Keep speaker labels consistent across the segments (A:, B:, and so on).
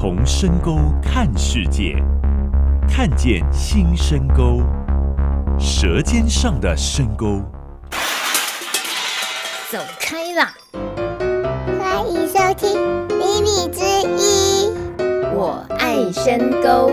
A: 从深沟看世界，看见新深沟，舌尖上的深沟。
B: 走开啦！
C: 欢迎收听《秘密之音》，
B: 我爱深沟。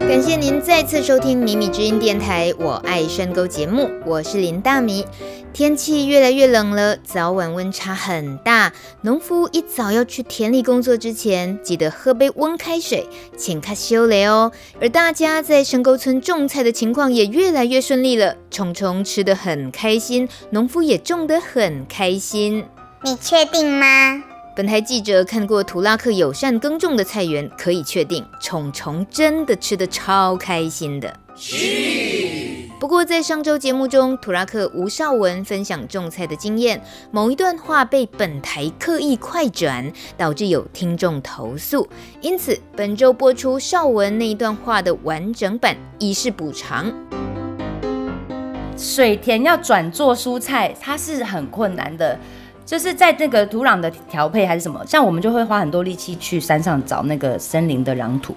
B: 感谢您再次收听《米米之音》电台，我爱深沟节目，我是林大米。天气越来越冷了，早晚温差很大。农夫一早要去田里工作之前，记得喝杯温开水，浅卡修雷哦。而大家在深沟村种菜的情况也越来越顺利了，虫虫吃得很开心，农夫也种得很开心。
C: 你确定吗？
B: 本台记者看过图拉克友善耕种的菜园，可以确定虫虫真的吃得超开心的。不过在上周节目中，图拉克吴少文分享种菜的经验，某一段话被本台刻意快转，导致有听众投诉，因此本周播出少文那一段话的完整版，以示补偿。
D: 水田要转做蔬菜，它是很困难的。就是在那个土壤的调配还是什么，像我们就会花很多力气去山上找那个森林的壤土，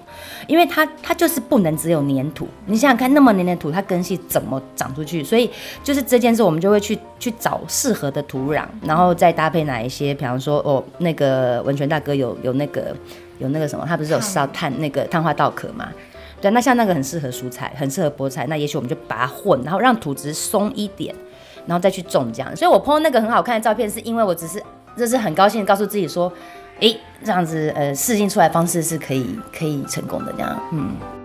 D: 因为它它就是不能只有黏土。你想想看，那么黏的土，它根系怎么长出去？所以就是这件事，我们就会去去找适合的土壤，然后再搭配哪一些，比方说哦，那个文泉大哥有有那个有那个什么，他不是有烧炭那个碳化稻壳嘛？对，那像那个很适合蔬菜，很适合菠菜，那也许我们就把它混，然后让土质松一点。然后再去种这样，所以我 po 那个很好看的照片，是因为我只是就是很高兴告诉自己说，诶，这样子呃试镜出来方式是可以可以成功的这样，嗯。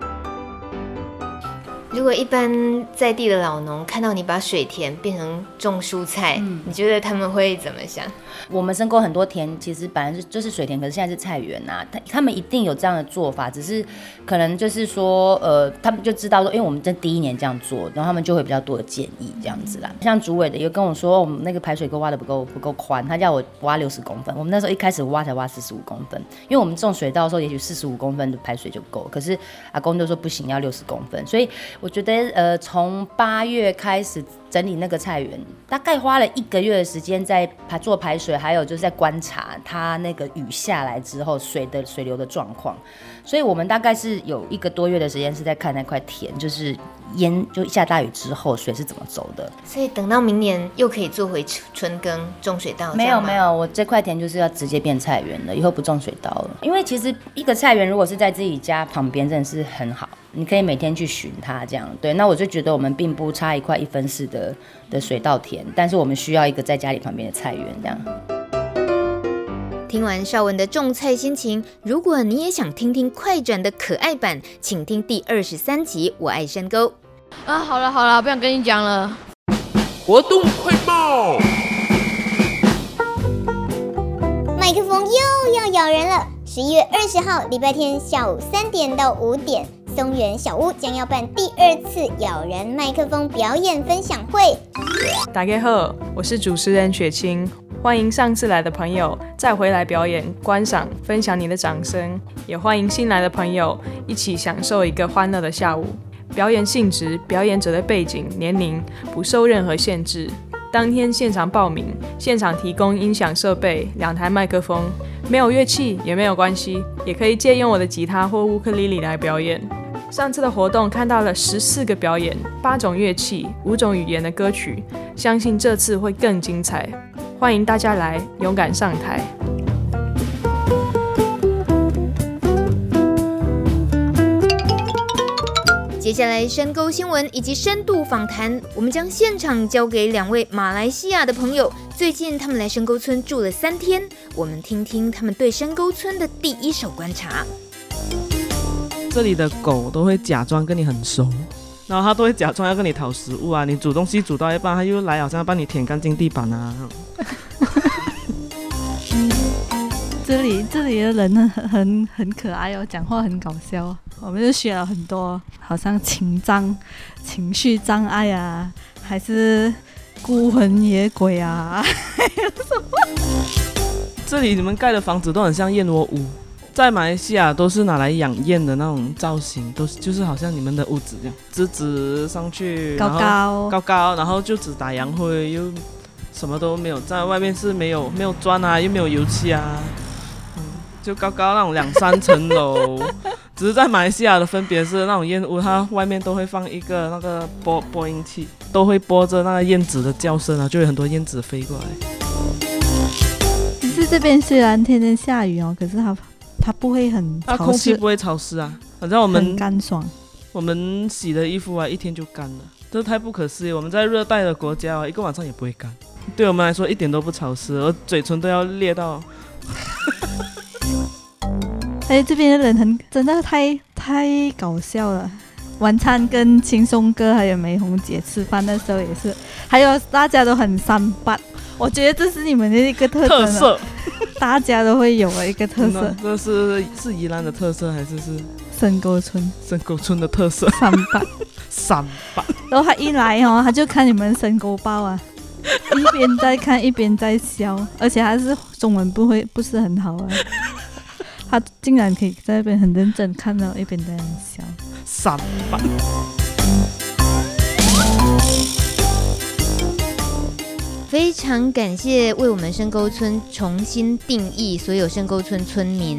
B: 如果一般在地的老农看到你把水田变成种蔬菜，嗯，你觉得他们会怎么想？
D: 我们生过很多田，其实本来是就是水田，可是现在是菜园呐、啊。他他们一定有这样的做法，只是可能就是说，呃，他们就知道说，因为我们这第一年这样做，然后他们就会比较多的建议这样子啦。像主委的又跟我说，我们那个排水沟挖的不够不够宽，他叫我挖六十公分。我们那时候一开始挖才挖四十五公分，因为我们种水稻的时候，也许四十五公分的排水就够，可是阿公就说不行，要六十公分，所以。我觉得，呃，从八月开始整理那个菜园，大概花了一个月的时间在排做排水，还有就是在观察它那个雨下来之后水的水流的状况。所以我们大概是有一个多月的时间是在看那块田，就是淹就下大雨之后水是怎么走的。
B: 所以等到明年又可以做回春耕种水稻。
D: 没有没有，我这块田就是要直接变菜园了，以后不种水稻了。因为其实一个菜园如果是在自己家旁边，真的是很好。你可以每天去寻它，这样对。那我就觉得我们并不差一块一分四的的水稻田，但是我们需要一个在家里旁边的菜园，这样。
B: 听完绍文的种菜心情，如果你也想听听快转的可爱版，请听第二十三集《我爱山沟》。
E: 啊，好了好了，不想跟你讲了。
A: 活动快报！
C: 麦克风又要咬人了。十一月二十号，礼拜天下午三点到五点，松园小屋将要办第二次咬人麦克风表演分享会。
F: 大家好，我是主持人雪清，欢迎上次来的朋友再回来表演观赏，分享你的掌声，也欢迎新来的朋友一起享受一个欢乐的下午。表演性质、表演者的背景、年龄不受任何限制。当天现场报名，现场提供音响设备，两台麦克风，没有乐器也没有关系，也可以借用我的吉他或乌克丽丽来表演。上次的活动看到了十四个表演，八种乐器，五种语言的歌曲，相信这次会更精彩。欢迎大家来，勇敢上台。
B: 接下来，深沟新闻以及深度访谈，我们将现场交给两位马来西亚的朋友。最近他们来深沟村住了三天，我们听听他们对深沟村的第一手观察。
G: 这里的狗都会假装跟你很熟，然后它都会假装要跟你讨食物啊。你煮东西煮到一半，它又来，好像要帮你舔干净地板啊。
H: 这 里这里的人呢，很很可爱哦，讲话很搞笑。我们就学了很多，好像情障、情绪障碍啊，还是孤魂野鬼啊，还有什么？
G: 这里你们盖的房子都很像燕窝屋，在马来西亚都是拿来养燕的那种造型，都是就是好像你们的屋子这样，直直上去，
H: 高高
G: 高高，然后就只打洋灰，又什么都没有，在外面是没有没有砖啊，又没有油漆啊。嗯就高高那种两三层楼。只是在马来西亚的分别是，那种燕屋它外面都会放一个那个播播音器，都会播着那个燕子的叫声啊，就有很多燕子飞过来。
H: 只是这边虽然天天下雨哦，可是它它不会很潮湿，
G: 它空气不会潮湿啊，反正我们
H: 很干爽。
G: 我们洗的衣服啊，一天就干了，这太不可思议。我们在热带的国家啊，一个晚上也不会干，对我们来说一点都不潮湿，我嘴唇都要裂到。
H: 哎，这边的人很真的太太搞笑了。晚餐跟轻松哥还有玫红姐吃饭的时候也是，还有大家都很三八，我觉得这是你们的一个特
G: 特色，
H: 大家都会有的一个特色。
G: 这是是宜兰的特色还是是
H: 深沟村？
G: 深沟村的特色
H: 三八
G: 三八。
H: 然后他一来哦，他就看你们深沟包啊，一边在看一边在笑，而且还是中文不会不是很好啊。他竟然可以在那边很认真看到一边在笑，
G: 三八。
B: 非常感谢为我们深沟村重新定义所有深沟村村民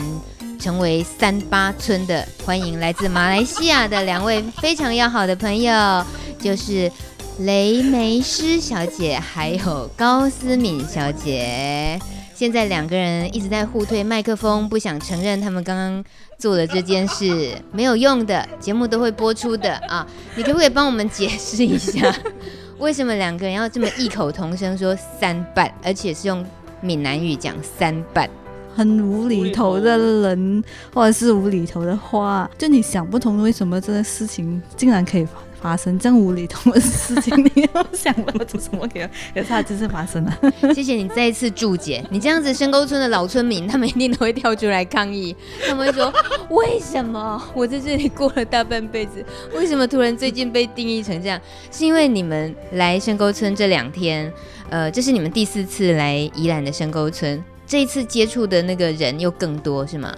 B: 成为三八村的，欢迎来自马来西亚的两位非常要好的朋友，就是雷梅诗小姐还有高思敏小姐。现在两个人一直在互推麦克风，不想承认他们刚刚做的这件事没有用的，节目都会播出的啊！你可不可以帮我们解释一下，为什么两个人要这么异口同声说三半，而且是用闽南语讲三半？
H: 很无厘头的人，或者是无厘头的话，就你想不通为什么这件事情竟然可以发发生这样无厘头的事情，你要想怎么做什么给，可是它就是发生了。
B: 谢谢你再一次注解，你这样子深沟村的老村民，他们一定都会跳出来抗议，他们会说：为什么我在这里过了大半辈子，为什么突然最近被定义成这样？是因为你们来深沟村这两天，呃，这是你们第四次来宜兰的深沟村。这一次接触的那个人又更多是吗？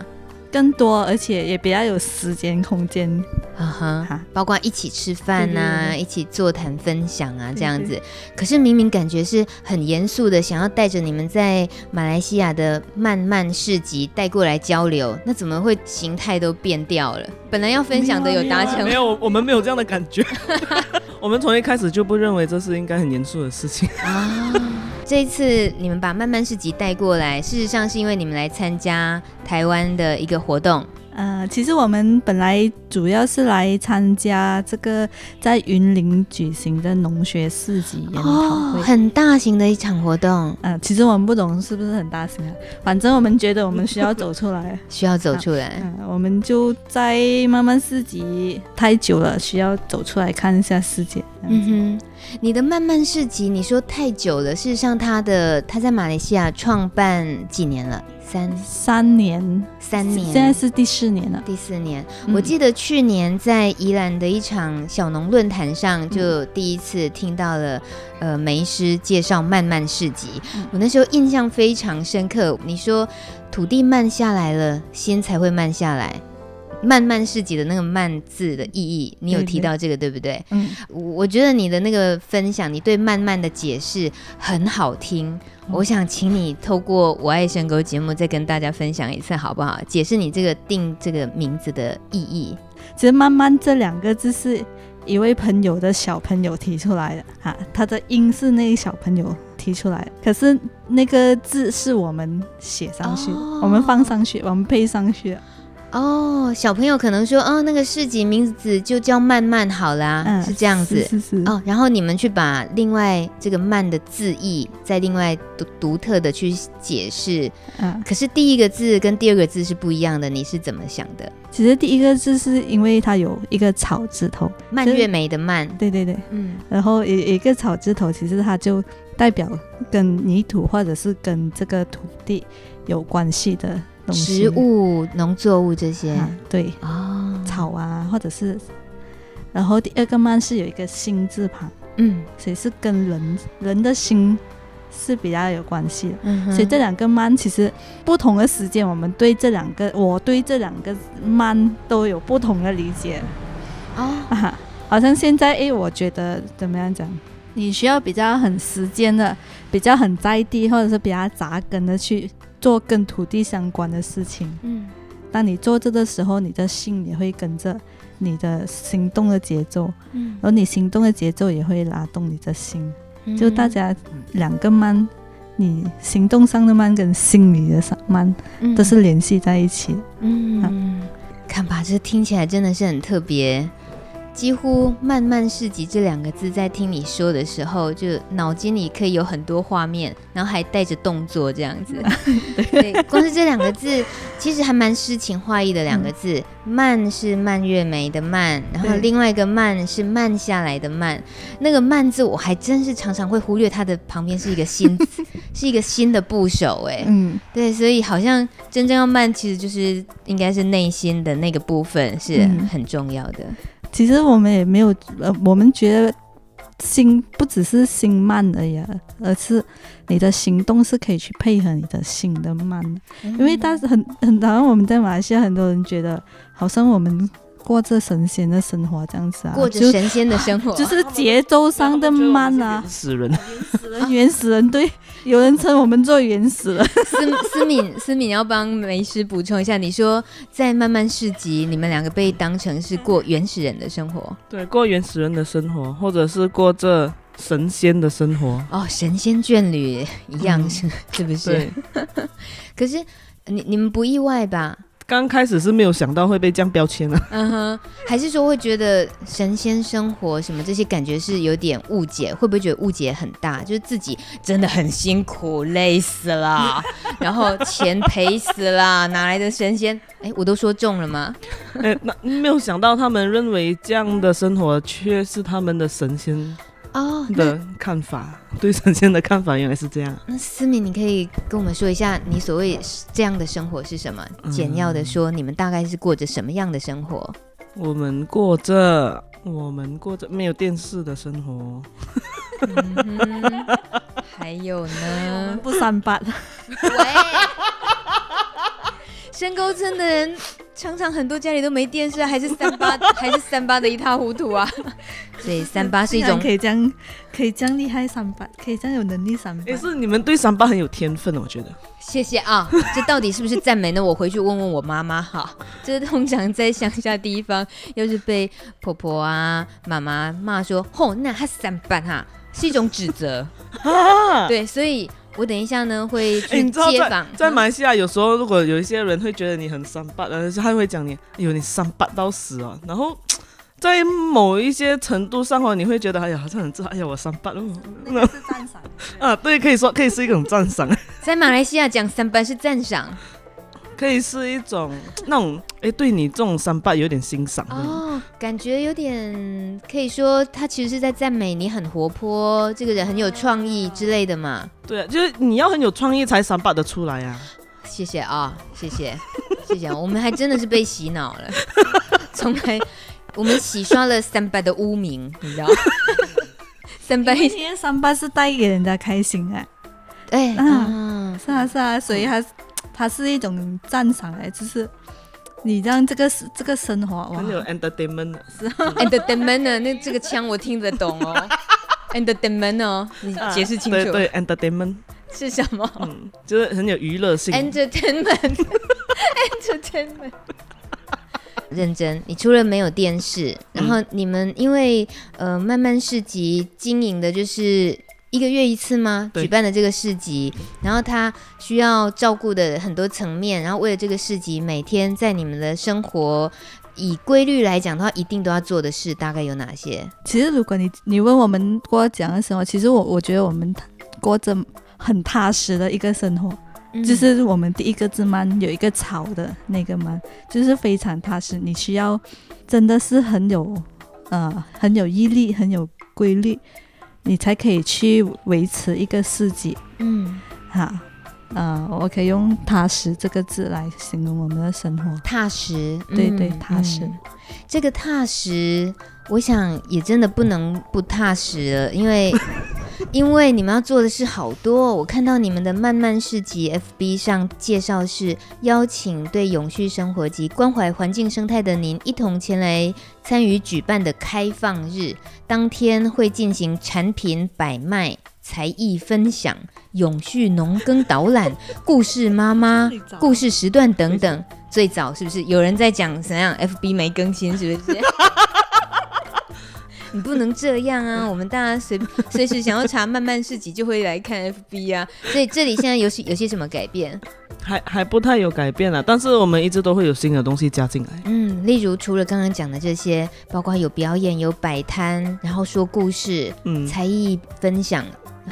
H: 更多，而且也比较有时间空间，
B: 啊哈，包括一起吃饭呐、啊，对对对，一起座谈分享啊，这样子。对对对，可是明明感觉是很严肃的，想要带着你们在马来西亚的慢慢市集带过来交流，那怎么会形态都变掉了？本来要分享的有达成，
G: 没有，我们没有这样的感觉。我们从一开始就不认为这是应该很严肃的事情啊。
B: 这一次你们把慢慢市集带过来，事实上是因为你们来参加台湾的一个活动。
H: 呃，其实我们本来主要是来参加这个在云林举行的农学市集研讨会，
B: 哦，很大型的一场活动。
H: 呃，其实我们不懂是不是很大型啊，反正我们觉得我们需要走出来，
B: 需要走出来。
H: 嗯、呃，我们就在慢慢市集太久了，需要走出来看一下世界。
B: 嗯哼，你的慢慢市集，你说太久了，事实上他的他在马来西亚创办几年了？三
H: 三年，
B: 三年，
H: 现在是第四年了。
B: 第四年，嗯、我记得去年在宜兰的一场小农论坛上，就第一次听到了，呃，梅师介绍慢慢市集。嗯、我那时候印象非常深刻。你说土地慢下来了，心才会慢下来。慢慢市集的那个“慢”字的意义，你有提到这个对，不对？嗯，我觉得你的那个分享，你对“慢慢”的解释很好听。嗯、我想请你透过“我爱深沟”节目，再跟大家分享一次，好不好？解释你这个定这个名字的意义。
H: 其实“慢慢”这两个字是一位朋友的小朋友提出来的啊，他的音是那个小朋友提出来的，可是那个字是我们写上去，哦、我们放上去，我们配上去。
B: 哦，小朋友可能说，哦，那个市集名字就叫慢慢好啦，嗯、是这样子。
H: 是是是。
B: 哦，然后你们去把另外这个慢的字义，再另外独独特的去解释。嗯。可是第一个字跟第二个字是不一样的，你是怎么想的？
H: 其实第一个字是因为它有一个草字头，
B: 蔓越莓的蔓。
H: 对对对。嗯。然后一一个草字头，其实它就代表跟泥土或者是跟这个土地有关系的。
B: 食物、农作物这些，
H: 啊、对。哦，草啊，或者是，然后第二个慢是有一个心字旁，嗯，所以是跟人人的心是比较有关系的，嗯，所以这两个慢其实不同的时间，我们对这两个，我对这两个慢都有不同的理解，哦，啊，好像现在诶，我觉得怎么样讲？你需要比较很时间的，比较很在地，或者是比较扎根的去。做跟土地相关的事情。
B: 嗯，
H: 当你做这个时候，你的心也会跟着你的行动的节奏，
B: 嗯，
H: 而你行动的节奏也会拉动你的心。
B: 嗯
H: 就大家两个慢，你行动上的慢跟心里的上慢
B: 嗯
H: 都是联系在一起的。
B: 嗯，看吧，这听起来真的是很特别。几乎“慢慢市集”这两个字，在听你说的时候，就脑筋里可以有很多画面，然后还带着动作这样子。对，光是这两个字，其实还蛮诗情画意的两个字。嗯、慢是蔓越莓的慢，然后另外一个慢是慢下来的慢。那个慢字，我还真是常常会忽略它的旁边是一个新字，是一个新的部首。哎，嗯，对，所以好像真正要慢，其实就是应该是内心的那个部分是很重要的。嗯
H: 其实我们也没有，呃，我们觉得心不只是心慢而已，而是你的行动是可以去配合你的心的慢。因为当时很很多我们在马来西亚很多人觉得，好像我们过着神仙的生活这样子啊，
B: 过着神仙的生活，
H: 就，就是节奏上的慢啊，
G: 原始人，
H: 原始人，原始人，对。有人称我们做原始人。
B: 思思敏，思敏要帮梅师补充一下，你说在慢慢市集，你们两个被当成是过原始人的生活，
G: 对，过原始人的生活，或者是过这神仙的生活。
B: 哦，神仙眷侣一样是、嗯、是不是？可是你你们不意外吧？
G: 刚开始是没有想到会被这样标签啊，
B: 嗯哼，还是说会觉得神仙生活什么这些感觉是有点误解，会不会觉得误解很大？就是自己真的很辛苦，累死了，然后钱赔死了，哪来的神仙？哎，我都说中了吗？
G: 哎，那没有想到他们认为这样的生活却是他们的神仙。哦，的看法，对神仙的看法原来是这样。
B: 那思敏，你可以跟我们说一下，你所谓这样的生活是什么？嗯、简要的说，你们大概是过着什么样的生活？
G: 我们过着，我们过着没有电视的生活。
B: 嗯、还有呢？
H: 不三八。
B: 喂，深沟村的人。常常很多家里都没电视，还是三八，还是三八的一塌糊涂啊！所以三八是一种
H: 可以这样，可以这样厉害三八，可以这样有能力三八。
G: 也是你们对三八很有天分，我觉得。
B: 谢谢啊，这到底是不是赞美呢？我回去问问我妈妈哈。这通常在乡下地方，要是被婆婆啊、妈妈骂说，吼、哦，那他三八哈，是一种指责。对，所以。我等一下呢会去街访、欸，
G: 在马来西亚有时候如果有一些人会觉得你很三八，然后他会讲你，哎呦你三八到死啊！然后在某一些程度上哦，你会觉得哎呀好像很自豪，哎呀我三八了，
H: 那个是赞赏。
G: 啊，对，可以说可以是一种赞赏。
B: 在马来西亚讲三八是赞赏。
G: 可以是一种那种哎，对你这种三八有点欣赏
B: 哦，感觉有点可以说他其实是在赞美你很活泼，这个人很有创意之类的嘛。
G: 对啊，就是你要很有创意才三八得出来呀、啊。
B: 谢谢啊，谢谢谢谢，我们还真的是被洗脑了，从来我们洗刷了三八的污名，你知道？三八
H: 今天三八是带给人家开心哎，
B: 哎
H: 啊，是啊是啊，所以他。它是一种赞赏哎，就是你让这个这个生活哇，
G: 很有 entertainment，
B: 是 entertainment 那这个腔我听得懂哦，entertainment 哦，你解释清楚。
G: 对对，entertainment
B: 是什么？
G: 嗯，就是很有娱乐性。
B: entertainment，entertainment。认真，你除了没有电视，然后你们因为呃慢慢市集经营的就是。一个月一次吗？举办的这个市集，然后他需要照顾的很多层面，然后为了这个市集，每天在你们的生活以规律来讲的话，一定都要做的事大概有哪些？
H: 其实如果你你问我们过讲的生活，其实我我觉得我们过着很踏实的一个生活，嗯、就是我们第一个字慢有一个草的那个嘛，就是非常踏实。你需要真的是很有呃很有毅力，很有规律。你才可以去维持一个世纪，嗯，好，呃，我可以用踏实这个字来形容我们的生活。
B: 踏实，
H: 对对，踏实。
B: 嗯，这个踏实，我想也真的不能不踏实了，因为。因为你们要做的事好多，我看到你们的慢慢市集 FB 上介绍是邀请对永续生活及关怀环境生态的您一同前来参与举办的开放日，当天会进行产品摆卖、才艺分享、永续农耕导览、故事妈妈、故事时段等等。最早是不是有人在讲怎样？FB 没更新是不是？你不能这样啊！我们大家随随时想要查慢慢市集，就会来看 FB 啊。所以这里现在有些有些什么改变？
G: 还还不太有改变啊，但是我们一直都会有新的东西加进来。
B: 嗯，例如除了刚刚讲的这些，包括有表演、有摆摊，然后说故事、嗯，才艺分享、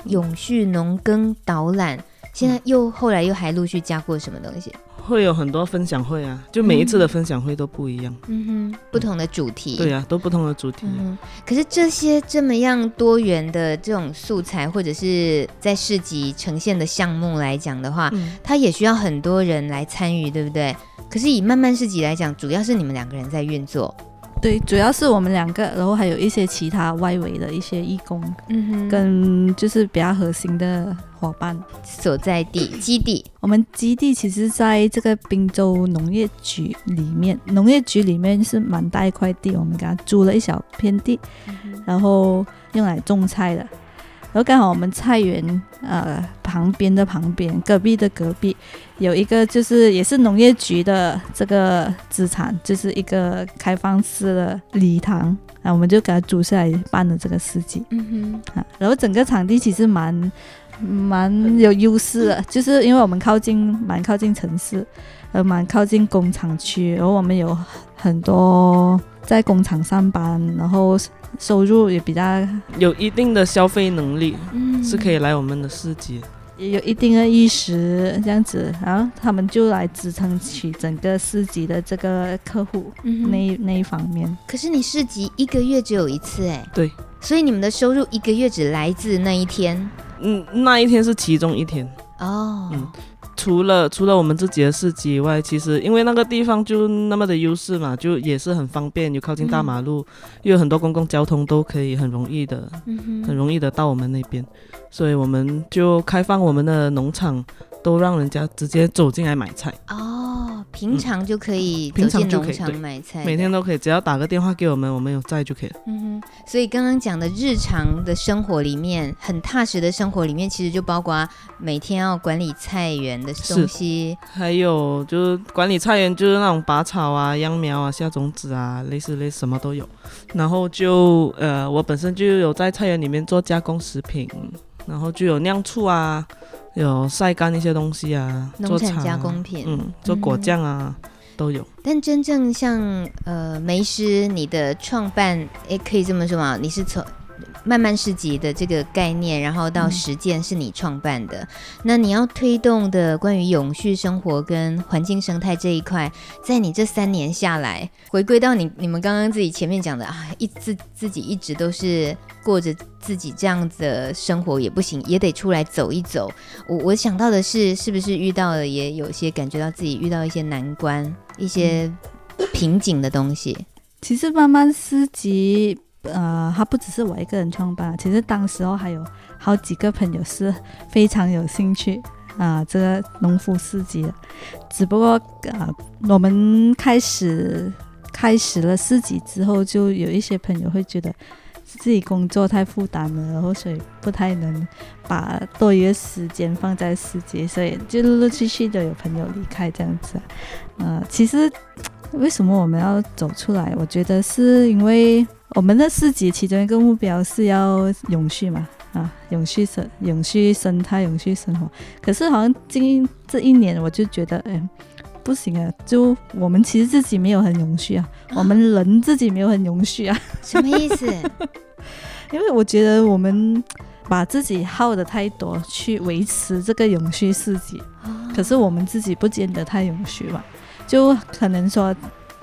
B: 永续农耕导览，现在又后来又还陆续加过什么东西？
G: 会有很多分享会啊，就每一次的分享会都不一样，
B: 嗯哼，不同的主题，
G: 对呀、啊，都不同的主题。
B: 嗯，可是这些这么样多元的这种素材，或者是在市集呈现的项目来讲的话，嗯，它也需要很多人来参与，对不对？可是以慢慢市集来讲，主要是你们两个人在运作。
H: 对，主要是我们两个，然后还有一些其他外围的一些义工，嗯哼，跟就是比较核心的伙伴
B: 所在地基地。
H: 我们基地其实在这个滨州农业局里面，农业局里面是蛮大一块地，我们给他租了一小片地，嗯，然后用来种菜的。然后刚好我们菜园呃旁边的旁边，隔壁的隔壁，有一个就是也是农业局的这个资产，就是一个开放式的礼堂，啊，我们就给它租下来办了这个事情。嗯哼，啊，然后整个场地其实蛮蛮有优势的，就是因为我们靠近蛮靠近城市，呃，蛮靠近工厂区，然后我们有很多在工厂上班，然后。收入也比较
G: 有一定的消费能力，嗯，是可以来我们的市集，
H: 也有一定的意识这样子，然后他们就来支撑起整个市集的这个客户，嗯，那那一方面。
B: 可是你市集一个月只有一次哎，
G: 对，
B: 所以你们的收入一个月只来自那一天，
G: 嗯，那一天是其中一天。
B: 哦，嗯。
G: 除了除了我们自己的市集以外，其实因为那个地方就那么的优势嘛，就也是很方便，又靠近大马路，嗯、又有很多公共交通都可以很容易的，嗯、很容易的到我们那边，所以我们就开放我们的农场，都让人家直接走进来买菜。
B: 哦。平常就可以走进农场买菜，
G: 每天都可以，只要打个电话给我们，我们有在就可以了。
B: 嗯哼，所以刚刚讲的日常的生活里面，很踏实的生活里面，其实就包括每天要管理菜园的东西，
G: 还有就是管理菜园，就是那种拔草啊、秧苗啊、下种子啊，类似类似什么都有。然后就呃，我本身就有在菜园里面做加工食品，然后就有酿醋啊。有晒干一些东西啊，
B: 农产加工品，
G: 嗯，做果酱啊、嗯，都有。
B: 但真正像呃梅师，你的创办，诶，可以这么说吗？你是从漫漫市集的这个概念，然后到实践是你创办的，嗯。那你要推动的关于永续生活跟环境生态这一块，在你这三年下来，回归到你你们刚刚自己前面讲的啊，一自自己一直都是过着自己这样子的生活也不行，也得出来走一走。我我想到的是，是不是遇到了也有些感觉到自己遇到一些难关、一些瓶颈的东西？
H: 其实慢慢市集。呃，他不只是我一个人创办，其实当时候还有好几个朋友是非常有兴趣啊、这个农夫市集的。只不过啊、我们开始开始了市集之后，就有一些朋友会觉得自己工作太负担了，然后所以不太能把多余的时间放在市集，所以就陆陆续续的有朋友离开这样子。呃，其实为什么我们要走出来？我觉得是因为。我们的市集其中一个目标是要永续嘛，啊，永续生、永续生态、永续生活。可是好像近这一年，我就觉得，哎，不行啊！就我们其实自己没有很永续啊，我们人自己没有很永续啊。
B: 什么意思？
H: 因为我觉得我们把自己耗的太多去维持这个永续市集，可是我们自己不见得太永续吧？就可能说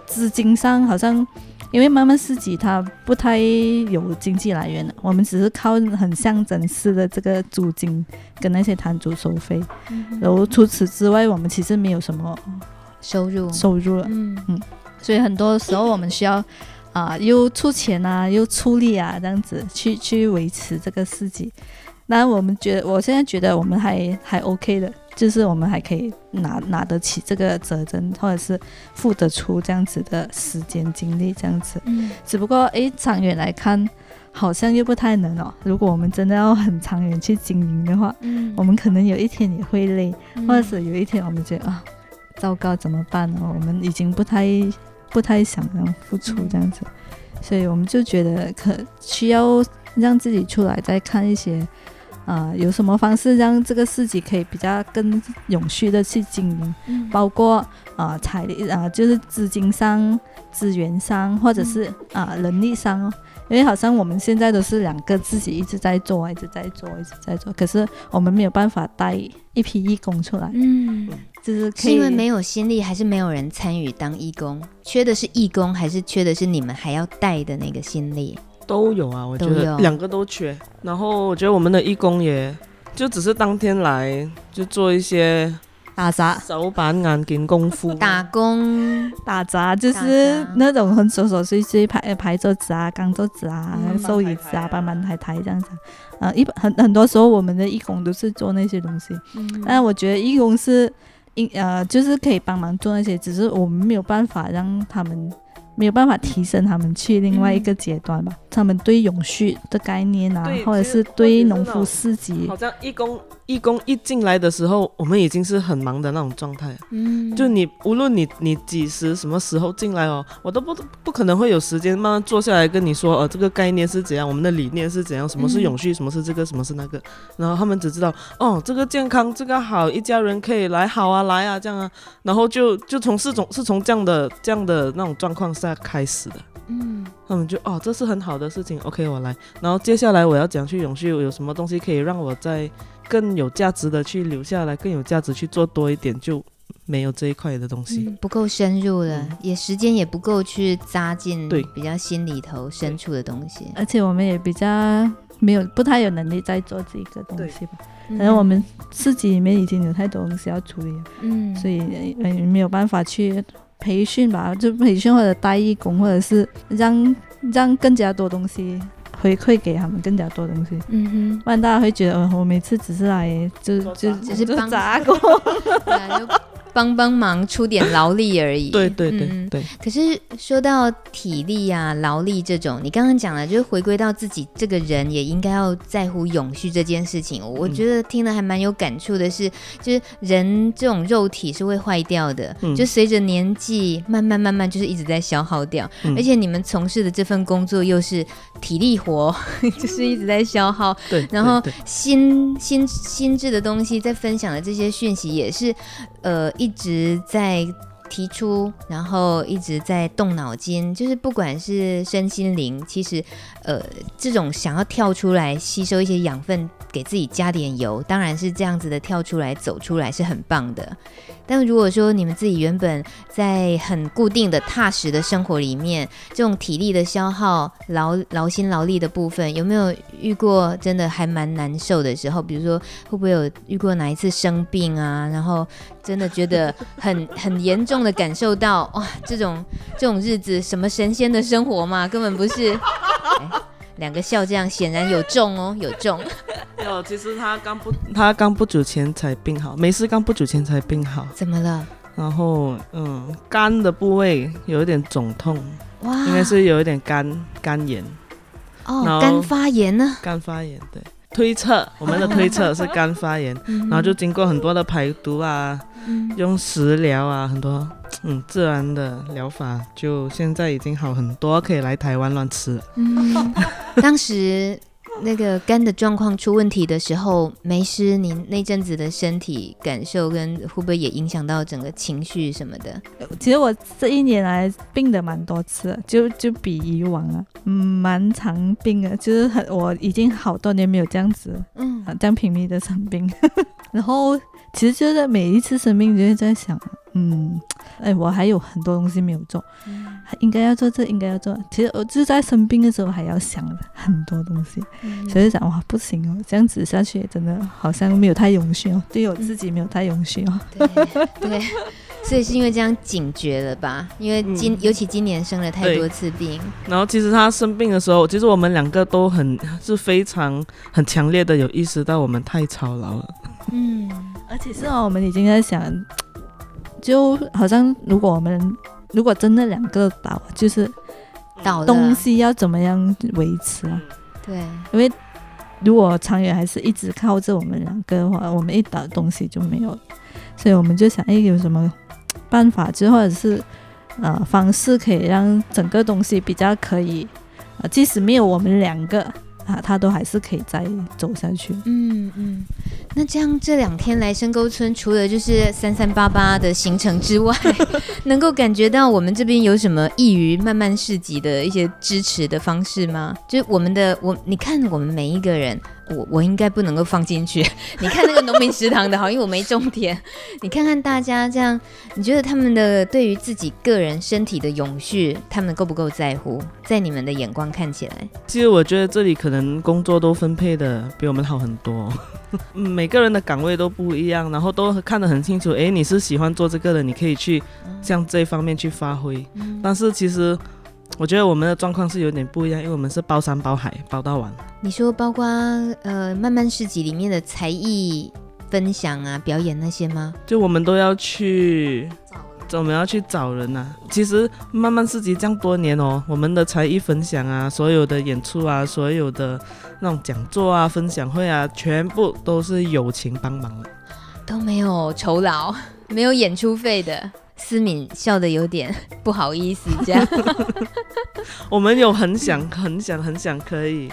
H: 资金上好像。因为漫漫市集它不太有经济来源的，我们只是靠很象征式的这个租金跟那些摊主收费，嗯，然后除此之外，我们其实没有什么
B: 收入
H: 收入了。嗯嗯，所以很多时候我们需要啊、呃，又出钱啊，又出力啊，这样子去去维持这个市集。那我们觉得，我现在觉得我们还还 OK 的。就是我们还可以拿拿得起这个责任，或者是付得出这样子的时间精力这样子。嗯，只不过诶，长远来看，好像又不太能哦。如果我们真的要很长远去经营的话，嗯，我们可能有一天也会累，嗯、或者是有一天我们觉得啊，糟糕怎么办呢？我们已经不太不太想要付出这样子，嗯、所以我们就觉得可需要让自己出来再看一些。啊、呃，有什么方式让这个市集可以比较更永续的去经营？嗯、包括啊财力啊，就是资金上、资源上，或者是啊、呃、人力上哦。因为好像我们现在都是两个自己一直在做，一直在做，一直在做，可是我们没有办法带一批义工出来。嗯，就是
B: 因为没有心力，还是没有人参与当义工？缺的是义工，还是缺的是你们还要带的那个心力？
G: 都有啊，我觉得两个都缺。然后我觉得我们的义工也就只是当天来就做一些
H: 打杂、
G: 手板眼见功夫、
B: 打工、
H: 打杂，就是那种很琐琐碎碎排排桌子啊、扛桌子啊、收椅子啊、搬搬抬抬这样子。啊，一般很很多时候我们的义工都是做那些东西。嗯，但我觉得义工是应呃就是可以帮忙做那些，只是我们没有办法让他们。没有办法提升他们去另外一个阶段吧？嗯、他们对永续的概念啊，或者是对农夫市集，
G: 好像义工义工一进来的时候，我们已经是很忙的那种状态。嗯，就你无论你你几时什么时候进来哦，我都不不可能会有时间慢慢坐下来跟你说，呃，这个概念是怎样，我们的理念是怎样，什么是永续，嗯、什么是这个，什么是那个。然后他们只知道，哦，这个健康，这个好，一家人可以来，好啊，来啊，这样啊。然后就就从是从是从这样的这样的那种状况下。开始的，嗯，他们就哦，这是很好的事情，OK，我来。然后接下来我要讲去永续，有什么东西可以让我再更有价值的去留下来，更有价值去做多一点，就没有这一块的东西，
B: 嗯、不够深入了，嗯、也时间也不够去扎进对。比较心里头深处的东西，
H: 而且我们也比较没有不太有能力再做这个东西吧，可能我们自己里面已经有太多东西要处理，嗯，所以没有办法去。培训吧，就培训或者带义工，或者是让让更加多东西回馈给他们，更加多东西。嗯哼，不然大家会觉得，呃，我每次只是来就就只是帮杂工。
B: 帮帮忙出点劳力而已。
G: 对对对对。
B: 可是说到体力啊、劳力这种，你刚刚讲了，就是回归到自己这个人也应该要在乎永续这件事情。我觉得听了还蛮有感触的是，就是人这种肉体是会坏掉的，就随着年纪慢慢慢慢就是一直在消耗掉。而且你们从事的这份工作又是体力活，就是一直在消耗。对。然后心心心智的东西，在分享的这些讯息也是，呃。一直在提出，然后一直在动脑筋，就是不管是身心灵，其实，呃，这种想要跳出来吸收一些养分，给自己加点油，当然是这样子的跳出来走出来是很棒的。但如果说你们自己原本在很固定的踏实的生活里面，这种体力的消耗、劳劳心劳力的部分，有没有遇过真的还蛮难受的时候？比如说会不会有遇过哪一次生病啊？然后真的觉得很很严重的感受到哇，这种这种日子什么神仙的生活嘛，根本不是。哎两个笑，这样显然有中哦，有中。
G: 有，其实他刚不，他刚不久前才病好，没事，刚不久前才病好。
B: 怎么了？
G: 然后，嗯，肝的部位有一点肿痛，哇，应该是有一点肝肝炎。
B: 哦，肝发炎呢？
G: 肝发炎，对。推测，我们的推测是肝发炎，然后就经过很多的排毒啊，用食疗啊，很多。嗯，自然的疗法就现在已经好很多，可以来台湾乱吃了。嗯，
B: 当时那个肝的状况出问题的时候，梅师，您那阵子的身体感受跟会不会也影响到整个情绪什么的？
H: 其实我这一年来病的蛮多次，就就比以往啊，嗯，蛮常病的，就是很我已经好多年没有这样子，嗯，这样频密的生病，然后其实就在每一次生病，就会在想。嗯，哎，我还有很多东西没有做，嗯、应该要做这，应该要做。其实我就在生病的时候还要想很多东西，嗯、所以想哇，不行哦，这样子下去真的好像没有太永续哦，对我自己没有太永续哦。
B: 对对，所以是因为这样警觉了吧？因为今、嗯、尤其今年生了太多次病，
G: 然后其实他生病的时候，其实我们两个都很是非常很强烈的有意识到我们太操劳了。
H: 嗯，而且是哦，我们已经在想。就好像如果我们如果真的两个倒，就是倒东西要怎么样维持啊？
B: 对，
H: 因为如果长远还是一直靠着我们两个的话，我们一倒东西就没有，所以我们就想，哎，有什么办法，就或者是呃方式，可以让整个东西比较可以，呃，即使没有我们两个。啊，他都还是可以再走下去。
B: 嗯嗯，那这样这两天来深沟村，除了就是三三八八的行程之外，能够感觉到我们这边有什么易于慢慢市集的一些支持的方式吗？就是我们的我，你看我们每一个人。我我应该不能够放进去。你看那个农民食堂的好，因为我没种田。你看看大家这样，你觉得他们的对于自己个人身体的永续，他们够不够在乎？在你们的眼光看起来，
G: 其实我觉得这里可能工作都分配的比我们好很多。每个人的岗位都不一样，然后都看得很清楚。诶，你是喜欢做这个的，你可以去向这方面去发挥。但是其实。我觉得我们的状况是有点不一样，因为我们是包山包海包到完。
B: 你说包括呃慢慢市集里面的才艺分享啊、表演那些吗？
G: 就我们都要去，我们要去找人呐、啊。其实慢慢市集这样多年哦，我们的才艺分享啊、所有的演出啊、所有的那种讲座啊、分享会啊，全部都是友情帮忙的，
B: 都没有酬劳，没有演出费的。思敏笑得有点 不好意思，这样。
G: 我们有很想、很想、很想可以，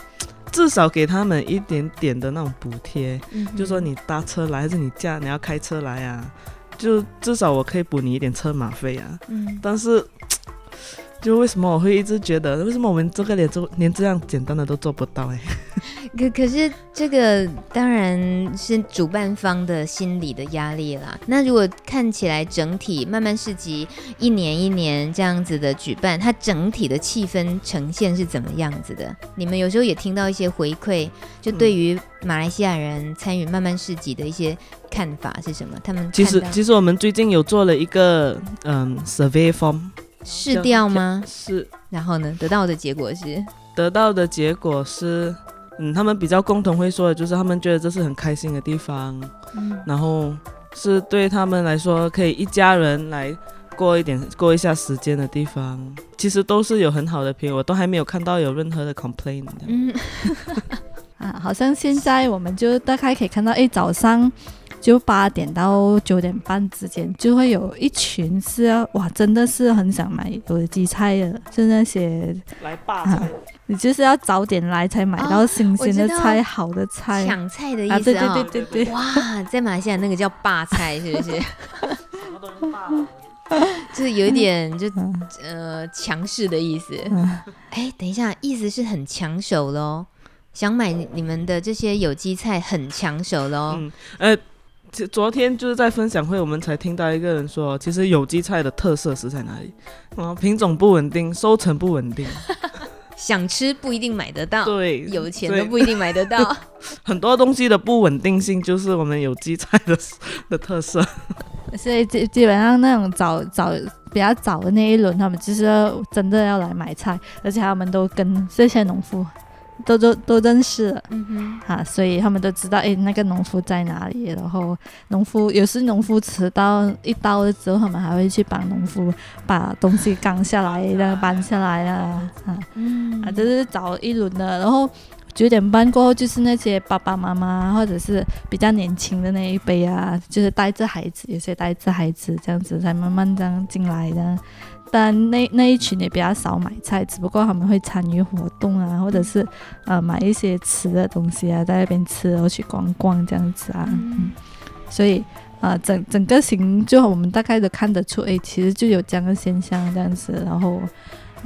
G: 至少给他们一点点的那种补贴，嗯、就说你搭车来还是你驾你要开车来啊，就至少我可以补你一点车马费啊。嗯，但是。就为什么我会一直觉得，为什么我们这个连做连这样简单的都做不到哎？
B: 可可是这个当然是主办方的心理的压力啦。那如果看起来整体慢慢市集一年一年这样子的举办，它整体的气氛呈现是怎么样子的？你们有时候也听到一些回馈，就对于马来西亚人参与慢慢市集的一些看法是什么？他们
G: 其实其实我们最近有做了一个嗯 survey form。
B: 试掉吗？
G: 是，
B: 然后呢？得到的结果是，
G: 得到的结果是，嗯，他们比较共同会说的就是，他们觉得这是很开心的地方，嗯，然后是对他们来说可以一家人来过一点过一下时间的地方。其实都是有很好的评，我都还没有看到有任何的 complaint。嗯，
H: 啊，好像现在我们就大概可以看到，哎，早上。就八点到九点半之间，就会有一群是要哇，真的是很想买有机菜的，就那些
G: 来霸菜、啊，
H: 你就是要早点来才买到新鲜的菜，哦、好的菜，
B: 抢菜的意思啊？对对对对对，哇，在马来西亚那个叫霸菜，是不是？什么都是霸，就是有一点就呃强势的意思。哎，等一下，意思是很抢手喽？想买你们的这些有机菜很抢手喽？嗯，呃。
G: 昨天就是在分享会，我们才听到一个人说，其实有机菜的特色是在哪里？啊，品种不稳定，收成不稳定，
B: 想吃不一定买得到，
G: 对，
B: 有钱都不一定买得到。
G: 很多东西的不稳定性就是我们有机菜的 的特色。
H: 所以基基本上那种早早比较早的那一轮，他们就是真的要来买菜，而且他们都跟这些农夫。都都都认识了，嗯哼，啊，所以他们都知道，哎，那个农夫在哪里。然后农夫有时农夫迟到一到了之后，他们还会去帮农夫把东西扛下来，的搬下来啊，啊，嗯，啊，这是早一轮的。然后九点半过后，就是那些爸爸妈妈或者是比较年轻的那一辈啊，就是带着孩子，有些带着孩子这样子才慢慢这样进来的。但那那一群也比较少买菜，只不过他们会参与活动啊，或者是呃买一些吃的东西啊，在那边吃，然后去逛逛这样子啊。嗯，嗯，所以啊、呃，整整个行就我们大概都看得出，哎，其实就有这样的现象这样子。然后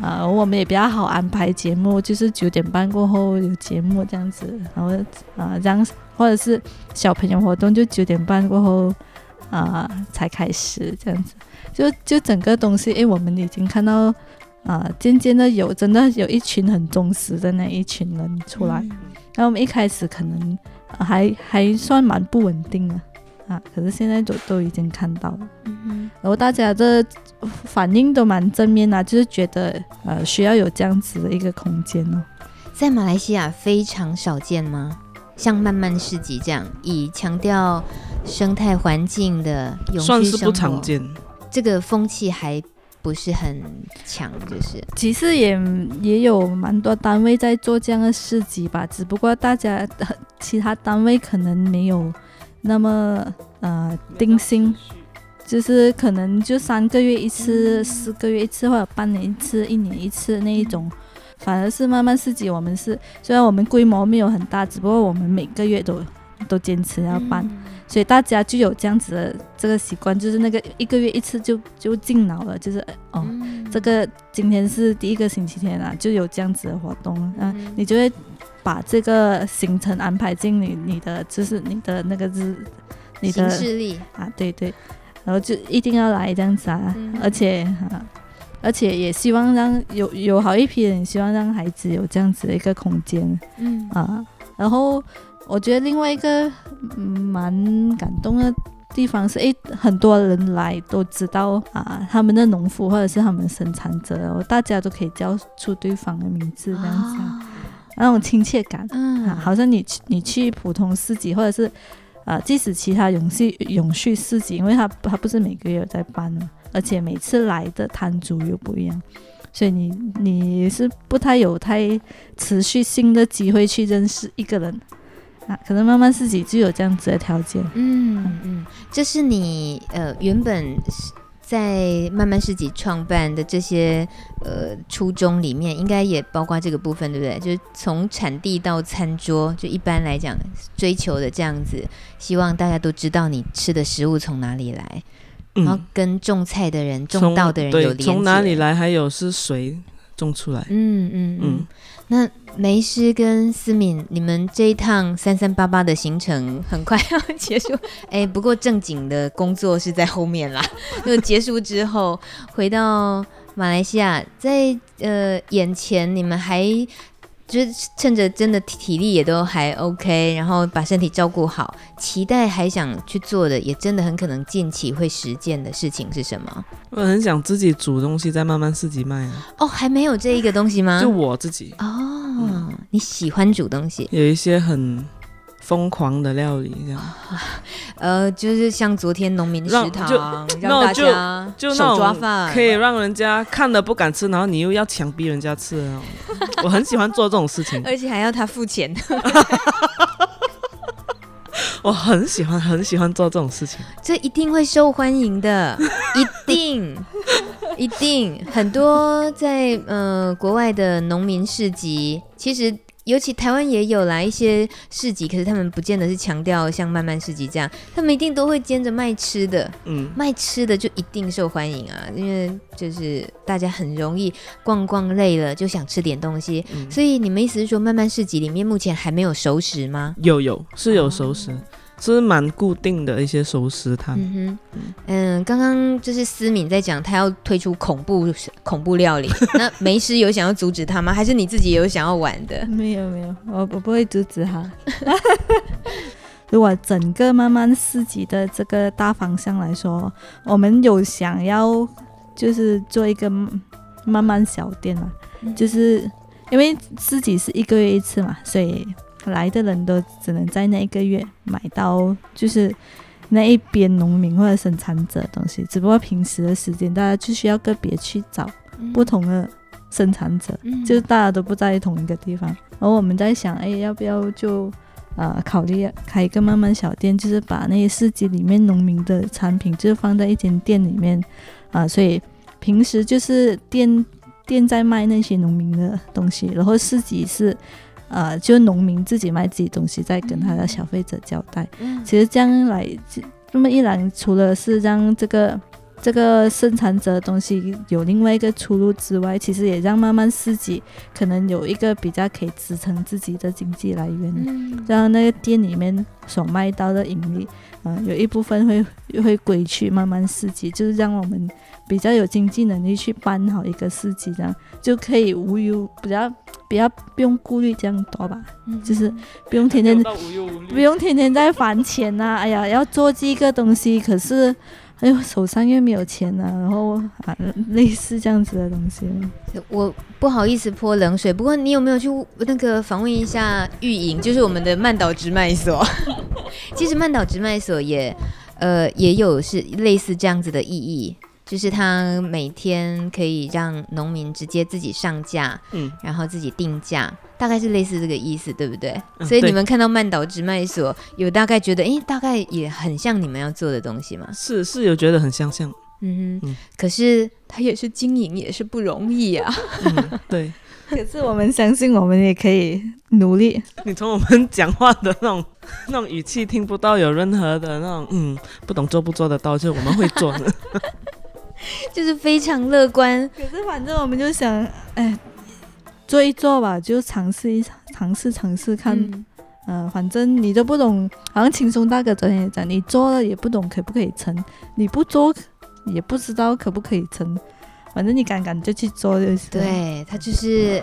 H: 啊、呃，我们也比较好安排节目，就是九点半过后有节目这样子，然后啊、呃、这样，或者是小朋友活动就九点半过后啊、呃、才开始这样子。就就整个东西，哎，我们已经看到，啊、呃，渐渐的有真的有一群很忠实的那一群人出来。嗯、然后我们一开始可能、呃、还还算蛮不稳定的，啊，可是现在都都已经看到了。嗯哼。然后大家的反应都蛮正面啊，就是觉得呃需要有这样子的一个空间哦。
B: 在马来西亚非常少见吗？像慢慢市集这样以强调生态环境的永续生活，
G: 算是不常见。
B: 这个风气还不是很强，就是。
H: 其实也也有蛮多单位在做这样的市集吧，只不过大家其他单位可能没有那么呃定性，就是可能就三个月一次、四个月一次或者半年一次、一年一次那一种。反而是慢慢市集，我们是虽然我们规模没有很大，只不过我们每个月都都坚持要办，嗯、所以大家就有这样子的这个习惯，就是那个一个月一次就就进脑了，就是哦，嗯、这个今天是第一个星期天啊，就有这样子的活动，嗯、啊，你就会把这个行程安排进你你的就是你的那个日，你的
B: 行事历。
H: 啊，对对，然后就一定要来这样子啊，嗯、而且啊。而且也希望让有有好一批人希望让孩子有这样子的一个空间，嗯。啊，然后我觉得另外一个嗯蛮感动的地方是，诶，很多人来都知道啊，他们的农夫或者是他们的生产者，大家都可以叫出对方的名字，这样子，啊、那种亲切感，嗯啊，好像你去你去普通市集或者是啊，即使其他永续永续市集，因为他他不是每个月在办嘛。而且每次来的摊主又不一样，所以你你是不太有太持续性的机会去认识一个人啊，可能慢慢自己就有这样子的条件。
B: 嗯嗯，这是你呃原本在慢慢自己创办的这些呃初衷里面，应该也包括这个部分，对不对？就是从产地到餐桌，就一般来讲追求的这样子，希望大家都知道你吃的食物从哪里来。然后跟种菜的人、种稻的人有连。
G: 从哪里来？还有是谁种出来？
B: 嗯嗯嗯。嗯那梅师跟思敏，你们这一趟三三八八的行程很快要结束。哎，不过正经的工作是在后面啦。就结束之后回到马来西亚，在呃眼前你们还。就是趁着真的体力也都还 OK，然后把身体照顾好，期待还想去做的，也真的很可能近期会实践的事情是什么？
G: 我很想自己煮东西，再慢慢自己卖啊。
B: 哦，还没有这一个东西吗？
G: 就我自己。
B: 哦，嗯、你喜欢煮东西？
G: 有一些很。疯狂的料理这样，
B: 呃，就是像昨天农民食堂，让，让大家就手抓饭，
G: 可以让人家看了不敢吃，然后你又要强逼人家吃的那种。我很喜欢做这种事情，
B: 而且还要他付钱。
G: 我很喜欢很喜欢做这种事情，
B: 这一定会受欢迎的，一定一定很多在呃国外的农民市集，其实。尤其台湾也有啦一些市集，可是他们不见得是强调像慢慢市集这样，他们一定都会兼着卖吃的，嗯，卖吃的就一定受欢迎啊，因为就是大家很容易逛逛累了就想吃点东西，嗯，所以你们意思是说慢慢市集里面目前还没有熟食吗？
G: 有有是有熟食。哦是蛮固定的一些熟食摊。
B: 嗯哼，嗯，刚刚就是思敏在讲，他要推出恐怖恐怖料理，那梅师有想要阻止他吗？还是你自己有想要玩的？
H: 没有没有，我我不会阻止他。如果整个慢慢四级的这个大方向来说，我们有想要就是做一个慢慢小店嘛，嗯、就是因为自己是一个月一次嘛，所以。来的人都只能在那一个月买到，就是那一边农民或者生产者的东西。只不过平时的时间，大家就需要个别去找不同的生产者，嗯、就是大家都不在同一个地方。而我们在想，哎，要不要就呃考虑开一个慢慢小店，就是把那些市集里面农民的产品，就是放在一间店里面啊、呃。所以平时就是店店在卖那些农民的东西，然后市集是。呃，就农民自己卖自己东西，再跟他的消费者交代。嗯、其实这样来，这么一来，除了是让这个这个生产者的东西有另外一个出路之外，其实也让慢慢自己可能有一个比较可以支撑自己的经济来源。嗯、让那个店里面所卖到的盈利，嗯、呃，有一部分会会归去慢慢市集，就是让我们比较有经济能力去办好一个市集，这样就可以无忧比较。比较不用顾虑这样多吧，嗯、就是不用天天不用天天在烦钱呐、啊。哎呀，要做这个东西，可是哎呦手上又没有钱呐、啊，然后啊类似这样子的东西。
B: 我不好意思泼冷水，不过你有没有去那个访问一下玉莹，就是我们的曼岛直卖所？其实曼岛直卖所也呃也有是类似这样子的意义。就是它每天可以让农民直接自己上架，
G: 嗯，
B: 然后自己定价，大概是类似这个意思，对不对？
G: 嗯
B: 所以你们看到曼岛直卖所，有大概觉得，诶，大概也很像你们要做的东西吗？
G: 是是有觉得很相像，
B: 嗯哼，
G: 嗯
B: 可是他也是经营，也是不容易啊。
G: 嗯，对。
H: 可是我们相信，我们也可以努力。
G: 你从我们讲话的那种那种语气听不到有任何的那种嗯，不懂做不做得到，就是我们会做的。
B: 就是非常乐观。
H: 可是反正我们就想，哎，做一做吧，就尝试一尝试尝试看。
B: 嗯
H: 嗯、反正你都不懂，好像轻松大哥昨天也讲，你做了也不懂可不可以成，你不做也不知道可不可以成。反正你敢敢就去做就是。
B: 对他就是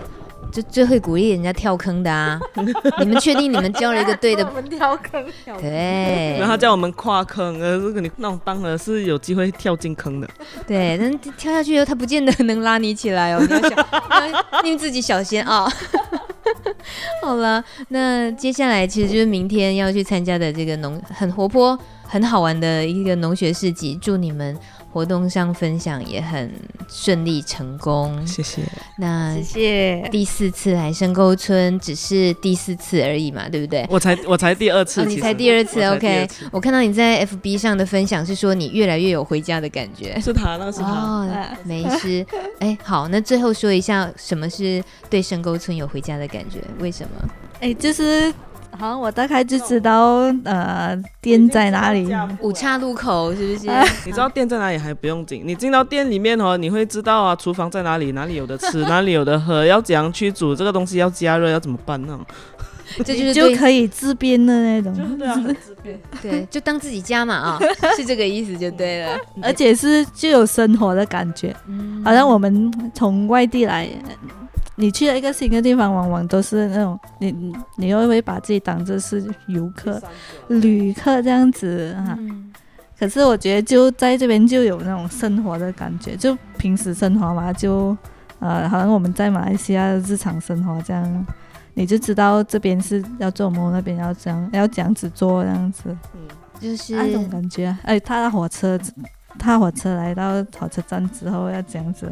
B: 就最会鼓励人家跳坑的啊！你们确定你们交了一个对的？
H: 我们跳坑。
B: 对
G: 然后他叫我们跨坑，呃，如果你那种当然是有机会跳进坑的。
B: 对，但跳下去以后，他不见得能拉你起来哦，你要想，你们自己小心啊。好了，那接下来其实就是明天要去参加的这个农很活泼、很好玩的一个农学市集，祝你们活动上分享也很顺利成功。
G: 谢谢。
B: 那
H: 谢谢。
B: 第四次来深沟村只是第四次而已嘛，对不对？
G: 我才我才第二次，
B: 哦，你才第二次，OK。我看到你在 FB 上的分享是说你越来越有回家的感觉。
G: 是他，那个是他。
B: 哦，没事。哎，好，那最后说一下什么是对深沟村有回家的感觉？为什么？
H: 哎，就是好像我大概就知道，呃，店在哪里。
B: 五岔路口是不是？
G: 你知道店在哪里还不用紧，你进到店里面哦，你会知道啊，厨房在哪里，哪里有的吃，哪里有的喝，要怎样去煮这个东西，要加热要怎么办呢，
B: 这就是
H: 就可以自编的那种，
G: 对啊，很自编。
B: 对，就当自己家嘛啊，是这个意思就对了。
H: 而且是就有生活的感觉，
B: 嗯
H: 好像我们从外地来，你去了一个新的地方，往往都是那种你你你又会把自己当做是游客、旅客这样子哈。
B: 嗯
H: 可是我觉得就在这边就有那种生活的感觉，就平时生活嘛，就呃，好像我们在马来西亚的日常生活这样，你就知道这边是要做什么，那边要这样要这样子做这样子，
B: 就是
H: 那种感觉。哎，踏的火车，踏火车来到火车站之后要这样子，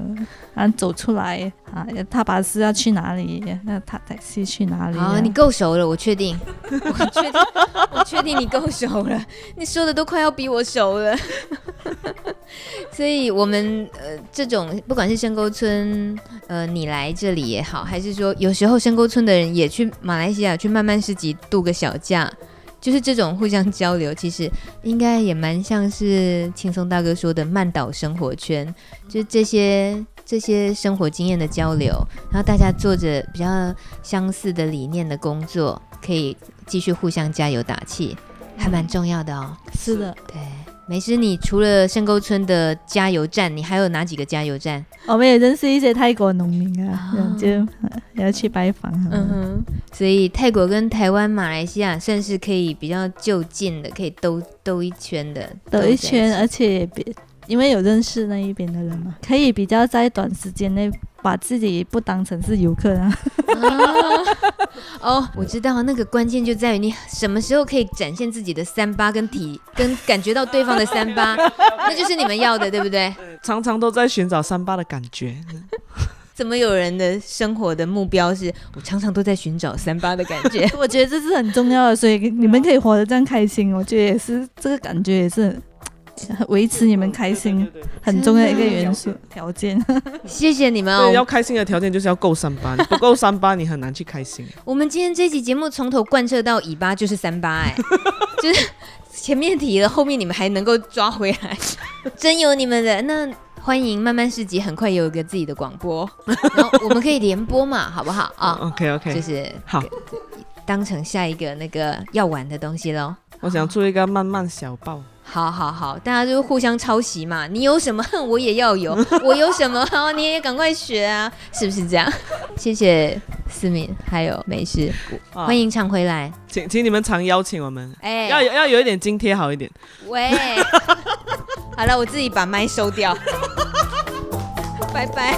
H: 然后走出来啊，踏巴士要去哪里？那踏 taxi 去哪里？
B: 好，你够熟了，我确定，我确定，我确定你够熟了，你说的都快要比我熟了。所以，我们呃，这种不管是深沟村，呃，你来这里也好，还是说有时候深沟村的人也去马来西亚去慢慢市集度个小假，就是这种互相交流，其实应该也蛮像是轻松大哥说的曼岛生活圈，就是这些这些生活经验的交流，然后大家做着比较相似的理念的工作，可以继续互相加油打气，还蛮重要的哦。
H: 是的，
B: 对，美诗，你除了深沟村的加油站，你还有哪几个加油站？
H: 我们也认识一些泰国农民啊，
B: 哦
H: 就呃要去拜访。
B: 嗯哼，所以泰国跟台湾、马来西亚算是可以比较就近的，可以兜兜一圈的，
H: 兜一圈，
B: 在
H: 而且也比因为有认识那一边的人嘛，可以比较在短时间内把自己不当成是游客啊。
B: 啊 哦，我知道那个关键就在于你什么时候可以展现自己的三八跟体，跟感觉到对方的三八，那就是你们要的，对不对？
G: 常常都在寻找三八的感觉。
B: 怎么有人的生活的目标是我常常都在寻找三八的感觉？
H: 我觉得这是很重要的，所以你们可以活得这样开心，我觉得也是这个感觉也是 维持你们开心很重要的一个元素条件。
B: 谢谢你们
G: 对，
B: 哦
G: 要。开心的条件就是要够三八，你 不够三八，你很难去开心。
B: 我们今天这期节目从头贯彻到尾巴就是三八，哎，就是前面提了，后面你们还能够抓回来，真有你们的。那欢迎慢慢市集，很快有一个自己的广播，然后我们可以联播嘛，好不好啊
G: ？OK OK，
B: 就是
G: 好，
B: 当成下一个那个要玩的东西喽。
G: 我想出一个慢慢小报。
B: 好好好，大家就互相抄袭嘛。你有什么，我也要有；我有什么，好，你也赶快学啊，是不是这样？谢谢思敏，还有美事，
G: 啊
B: 欢迎常回来。
G: 请请你们常邀请我们，
B: 哎、
G: 要有要有一点津贴好一点。
B: 喂，好了，我自己把麦收掉，拜拜。